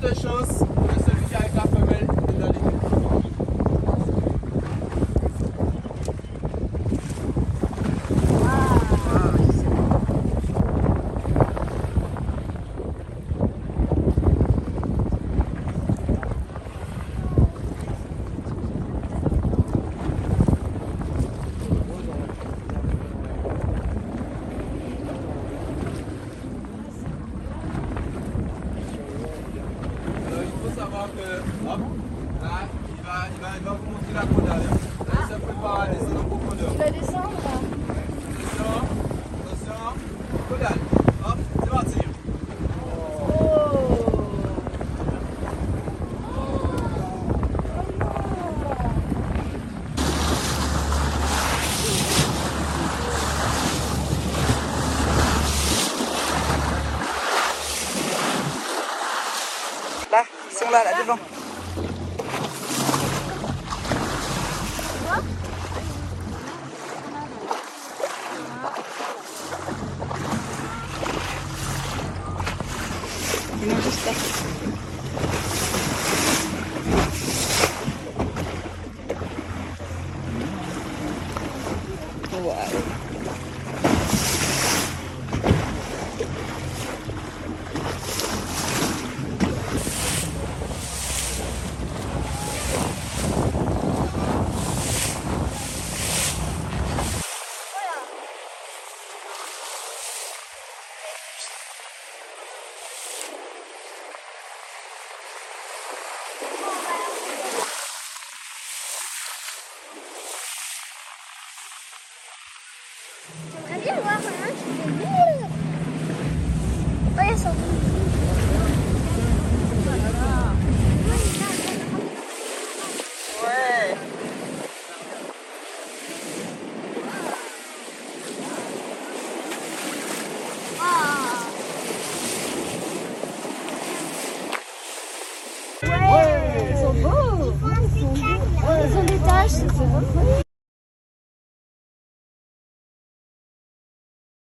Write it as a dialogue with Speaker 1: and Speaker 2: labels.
Speaker 1: quotations il faut savoir que, hop, là, il va, il va, il va vous montrer la caudale. Là, il se prépare à descendre en profondeur. Attention, attention, caudale. Hop, c'est parti.
Speaker 2: Oh
Speaker 3: Là, ils sont là, là devant. Ils sont
Speaker 2: beaux